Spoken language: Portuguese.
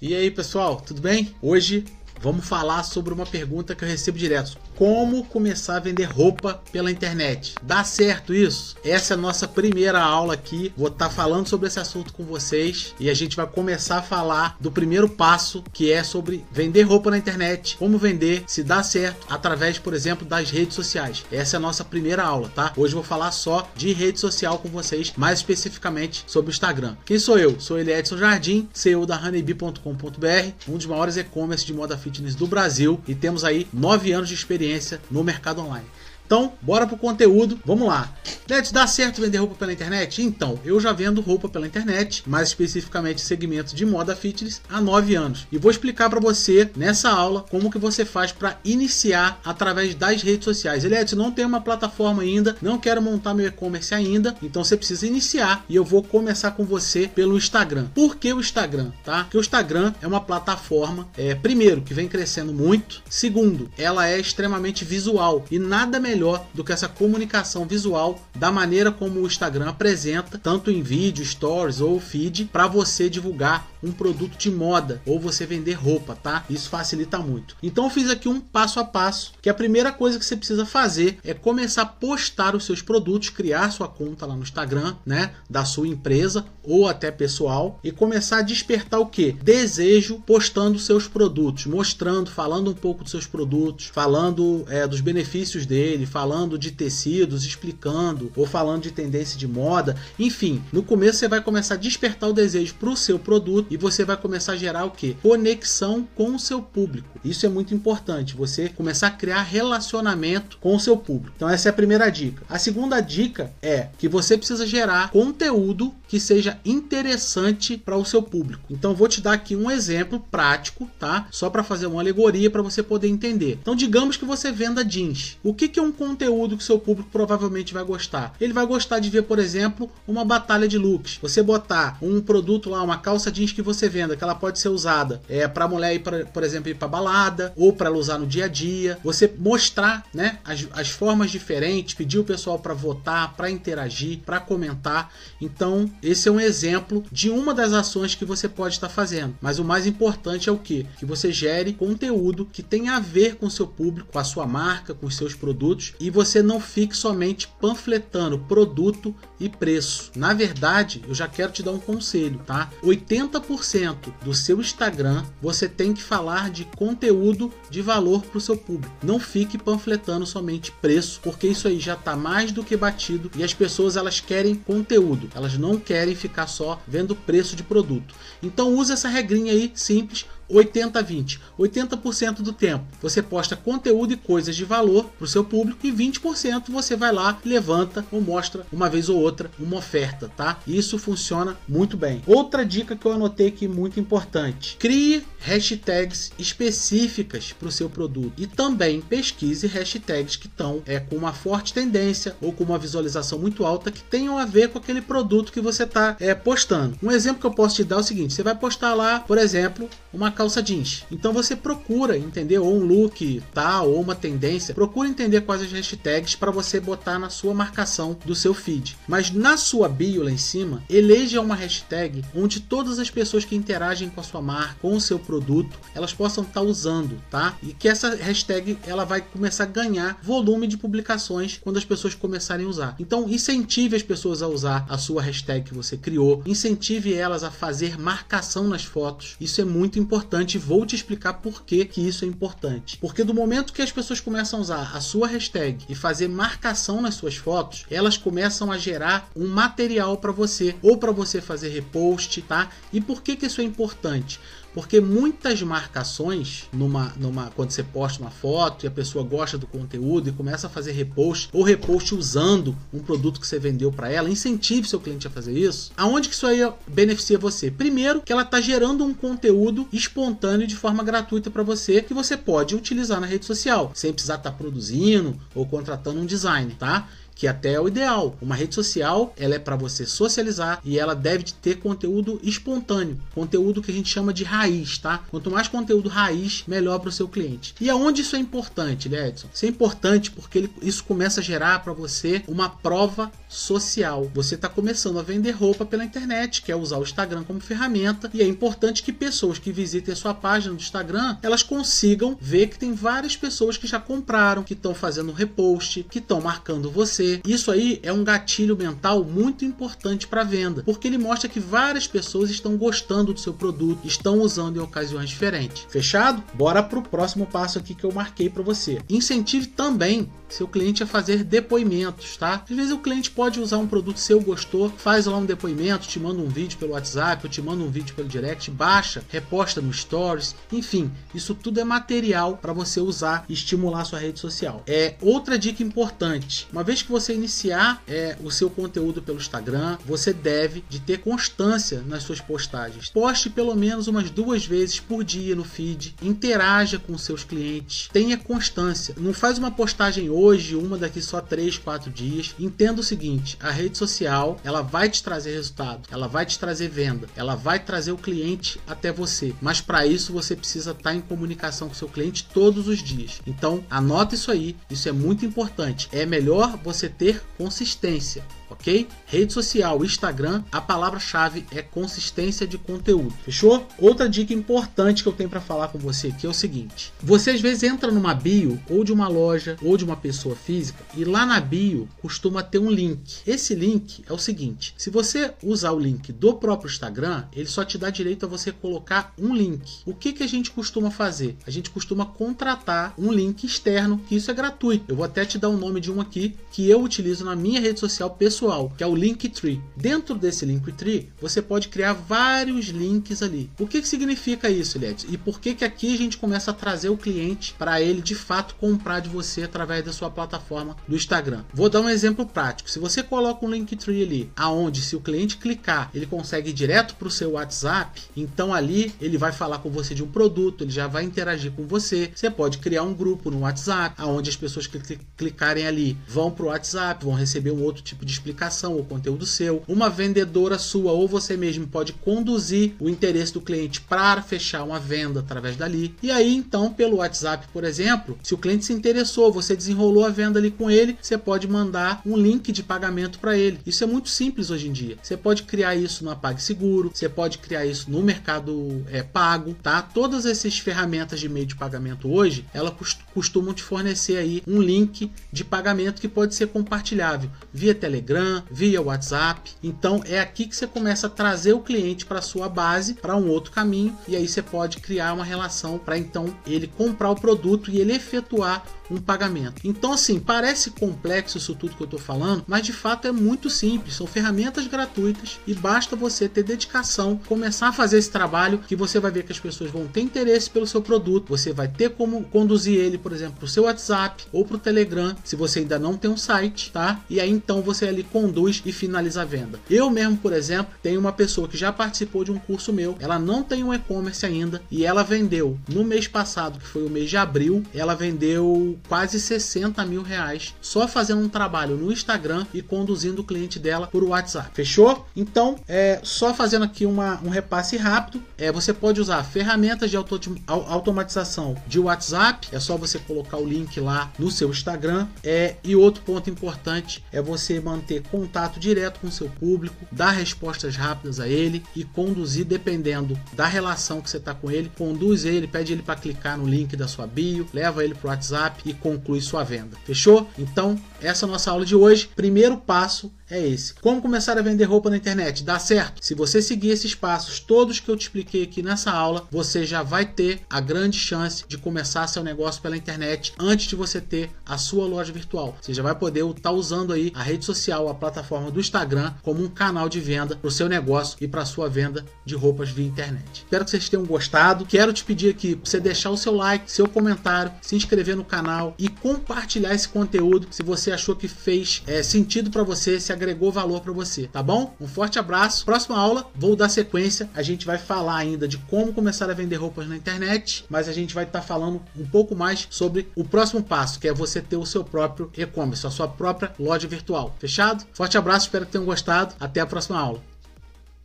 E aí, pessoal, tudo bem? Hoje vamos falar sobre uma pergunta que eu recebo direto. Como começar a vender roupa pela internet? Dá certo isso? Essa é a nossa primeira aula aqui. Vou estar tá falando sobre esse assunto com vocês e a gente vai começar a falar do primeiro passo, que é sobre vender roupa na internet, como vender, se dá certo, através, por exemplo, das redes sociais. Essa é a nossa primeira aula, tá? Hoje eu vou falar só de rede social com vocês, mais especificamente sobre o Instagram. Quem sou eu? Sou ele Edson Jardim, CEO da honeybee.com.br, um dos maiores e-commerce de moda fitness do Brasil e temos aí nove anos de experiência no mercado online. Então, bora pro conteúdo. Vamos lá. Net, dá certo vender roupa pela internet? Então, eu já vendo roupa pela internet, mais especificamente segmento de moda fitness, há 9 anos. E vou explicar para você nessa aula como que você faz para iniciar através das redes sociais. Eliette, não tem uma plataforma ainda, não quero montar meu e-commerce ainda, então você precisa iniciar e eu vou começar com você pelo Instagram. Por que o Instagram, tá? Porque o Instagram é uma plataforma, é, primeiro, que vem crescendo muito, segundo, ela é extremamente visual e nada melhor melhor do que essa comunicação visual da maneira como o Instagram apresenta, tanto em vídeo, stories ou feed, para você divulgar um produto de moda ou você vender roupa, tá? Isso facilita muito. Então eu fiz aqui um passo a passo, que a primeira coisa que você precisa fazer é começar a postar os seus produtos, criar sua conta lá no Instagram, né, da sua empresa ou até pessoal e começar a despertar o que? Desejo postando seus produtos, mostrando, falando um pouco dos seus produtos, falando é, dos benefícios dele, falando de tecidos, explicando ou falando de tendência de moda, enfim, no começo você vai começar a despertar o desejo para o seu produto e você vai começar a gerar o que? Conexão com o seu público. Isso é muito importante, você começar a criar relacionamento com o seu público. Então essa é a primeira dica. A segunda dica é que você precisa gerar conteúdo que seja interessante para o seu público. Então vou te dar aqui um exemplo prático, tá? Só para fazer uma alegoria para você poder entender. Então digamos que você venda jeans. O que, que é um conteúdo que seu público provavelmente vai gostar? Ele vai gostar de ver, por exemplo, uma batalha de looks. Você botar um produto lá, uma calça jeans que você venda, que ela pode ser usada é para mulher ir pra, por exemplo ir para balada ou para ela usar no dia a dia. Você mostrar, né, as, as formas diferentes, pedir o pessoal para votar, para interagir, para comentar. Então esse é um exemplo de uma das ações que você pode estar fazendo. Mas o mais importante é o que? Que você gere conteúdo que tenha a ver com seu público, com a sua marca, com os seus produtos e você não fique somente panfletando produto e preço. Na verdade, eu já quero te dar um conselho, tá? 80 80% do seu Instagram você tem que falar de conteúdo de valor para o seu público. Não fique panfletando somente preço, porque isso aí já está mais do que batido e as pessoas elas querem conteúdo, elas não querem ficar só vendo preço de produto. Então use essa regrinha aí simples 80-20. 80%, do tempo você posta conteúdo e coisas de valor para o seu público e 20% você vai lá, levanta ou mostra uma vez ou outra uma oferta, tá? Isso funciona muito bem. Outra dica que eu anotei aqui muito importante: crie hashtags específicas para o seu produto e também pesquise hashtags que estão é, com uma forte tendência ou com uma visualização muito alta que tenham a ver com aquele produto que você está é, postando. Um exemplo que eu posso te dar é o seguinte: você vai postar lá, por exemplo, uma calça jeans. Então você procura entender ou um look tal ou uma tendência, procura entender quais as hashtags para você botar na sua marcação do seu feed. Mas na sua bio lá em cima, eleja uma hashtag onde todas as pessoas que interagem com a sua marca, com o seu produto, elas possam estar tá usando, tá? E que essa hashtag ela vai começar a ganhar volume de publicações quando as pessoas começarem a usar. Então incentive as pessoas a usar a sua hashtag que você criou, incentive elas a fazer marcação nas fotos. Isso é muito importante importante, vou te explicar por que, que isso é importante. Porque do momento que as pessoas começam a usar a sua hashtag e fazer marcação nas suas fotos, elas começam a gerar um material para você ou para você fazer repost, tá? E por que, que isso é importante? Porque muitas marcações, numa, numa, quando você posta uma foto e a pessoa gosta do conteúdo e começa a fazer repost, ou repost usando um produto que você vendeu para ela, incentive seu cliente a fazer isso. Aonde que isso aí beneficia você? Primeiro, que ela está gerando um conteúdo espontâneo de forma gratuita para você que você pode utilizar na rede social, sem precisar estar tá produzindo ou contratando um designer, tá? Que até é o ideal. Uma rede social, ela é para você socializar e ela deve ter conteúdo espontâneo, conteúdo que a gente chama de raiz, tá? Quanto mais conteúdo raiz, melhor para o seu cliente. E aonde isso é importante, né, Edson? Isso é importante porque ele, isso começa a gerar para você uma prova social. Você está começando a vender roupa pela internet, quer usar o Instagram como ferramenta, e é importante que pessoas que visitem a sua página do Instagram, elas consigam ver que tem várias pessoas que já compraram, que estão fazendo repost, que estão marcando você. Isso aí é um gatilho mental muito importante para venda, porque ele mostra que várias pessoas estão gostando do seu produto, estão usando em ocasiões diferentes. Fechado? Bora para o próximo passo aqui que eu marquei para você. Incentive também seu cliente a fazer depoimentos, tá? Às vezes o cliente pode usar um produto seu, gostou, faz lá um depoimento, te manda um vídeo pelo WhatsApp, ou te manda um vídeo pelo direct, baixa, reposta no Stories, enfim, isso tudo é material para você usar e estimular sua rede social. É outra dica importante. Uma vez que você iniciar é, o seu conteúdo pelo Instagram, você deve de ter constância nas suas postagens. Poste pelo menos umas duas vezes por dia no feed, interaja com seus clientes, tenha constância. Não faz uma postagem hoje, uma daqui só 3, 4 dias. Entenda o seguinte: a rede social ela vai te trazer resultado, ela vai te trazer venda, ela vai trazer o cliente até você. Mas para isso você precisa estar tá em comunicação com seu cliente todos os dias. Então anota isso aí, isso é muito importante. É melhor você ter consistência ok? Rede social, Instagram, a palavra-chave é consistência de conteúdo, fechou? Outra dica importante que eu tenho para falar com você aqui é o seguinte: você às vezes entra numa bio ou de uma loja ou de uma pessoa física e lá na bio costuma ter um link. Esse link é o seguinte: se você usar o link do próprio Instagram, ele só te dá direito a você colocar um link. O que que a gente costuma fazer? A gente costuma contratar um link externo, que isso é gratuito. Eu vou até te dar o nome de um aqui que eu utilizo na minha rede social pessoal que é o Linktree. Dentro desse Linktree, você pode criar vários links ali. O que, que significa isso, Lied? E por que, que aqui a gente começa a trazer o cliente para ele de fato comprar de você através da sua plataforma do Instagram? Vou dar um exemplo prático. Se você coloca um Linktree ali, aonde se o cliente clicar, ele consegue ir direto para o seu WhatsApp, então ali ele vai falar com você de um produto, ele já vai interagir com você. Você pode criar um grupo no WhatsApp, aonde as pessoas que clicarem ali vão para o WhatsApp, vão receber um outro tipo de explicação ou conteúdo seu. Uma vendedora sua ou você mesmo pode conduzir o interesse do cliente para fechar uma venda através dali. E aí, então, pelo WhatsApp, por exemplo, se o cliente se interessou, você desenrolou a venda ali com ele, você pode mandar um link de pagamento para ele. Isso é muito simples hoje em dia. Você pode criar isso no PagSeguro, você pode criar isso no Mercado é, Pago, tá? Todas essas ferramentas de meio de pagamento hoje, elas costumam te fornecer aí um link de pagamento que pode ser compartilhável via Telegram Telegram, via WhatsApp. Então é aqui que você começa a trazer o cliente para sua base, para um outro caminho, e aí você pode criar uma relação para então ele comprar o produto e ele efetuar um pagamento. Então, assim, parece complexo isso tudo que eu estou falando, mas de fato é muito simples. São ferramentas gratuitas e basta você ter dedicação, começar a fazer esse trabalho que você vai ver que as pessoas vão ter interesse pelo seu produto. Você vai ter como conduzir ele, por exemplo, para o seu WhatsApp ou para o Telegram, se você ainda não tem um site, tá? E aí então você ali conduz e finaliza a venda. Eu mesmo, por exemplo, tenho uma pessoa que já participou de um curso meu, ela não tem um e-commerce ainda e ela vendeu no mês passado, que foi o mês de abril, ela vendeu quase 60 mil reais só fazendo um trabalho no Instagram e conduzindo o cliente dela por WhatsApp. Fechou? Então, é só fazendo aqui uma, um repasse rápido. É, você pode usar ferramentas de auto, automatização de WhatsApp. É só você colocar o link lá no seu Instagram. É, e outro ponto importante é você manter ter contato direto com seu público, dar respostas rápidas a ele e conduzir, dependendo da relação que você está com ele, conduz ele, pede ele para clicar no link da sua bio, leva ele para o WhatsApp e conclui sua venda. Fechou? Então, essa é a nossa aula de hoje. Primeiro passo é esse. Como começar a vender roupa na internet? Dá certo? Se você seguir esses passos todos que eu te expliquei aqui nessa aula, você já vai ter a grande chance de começar seu negócio pela internet antes de você ter a sua loja virtual. Você já vai poder estar tá usando aí a rede social, a plataforma do Instagram como um canal de venda para o seu negócio e para sua venda de roupas via internet. Espero que vocês tenham gostado. Quero te pedir aqui para você deixar o seu like, seu comentário, se inscrever no canal e compartilhar esse conteúdo se você achou que fez é, sentido para você, se agregou valor para você, tá bom? Um forte abraço. Próxima aula, vou dar sequência. A gente vai falar ainda de como começar a vender roupas na internet, mas a gente vai estar tá falando um pouco mais sobre o próximo passo, que é você ter o seu próprio e-commerce, a sua própria loja virtual. Fechado? Forte abraço, espero que tenham gostado. Até a próxima aula.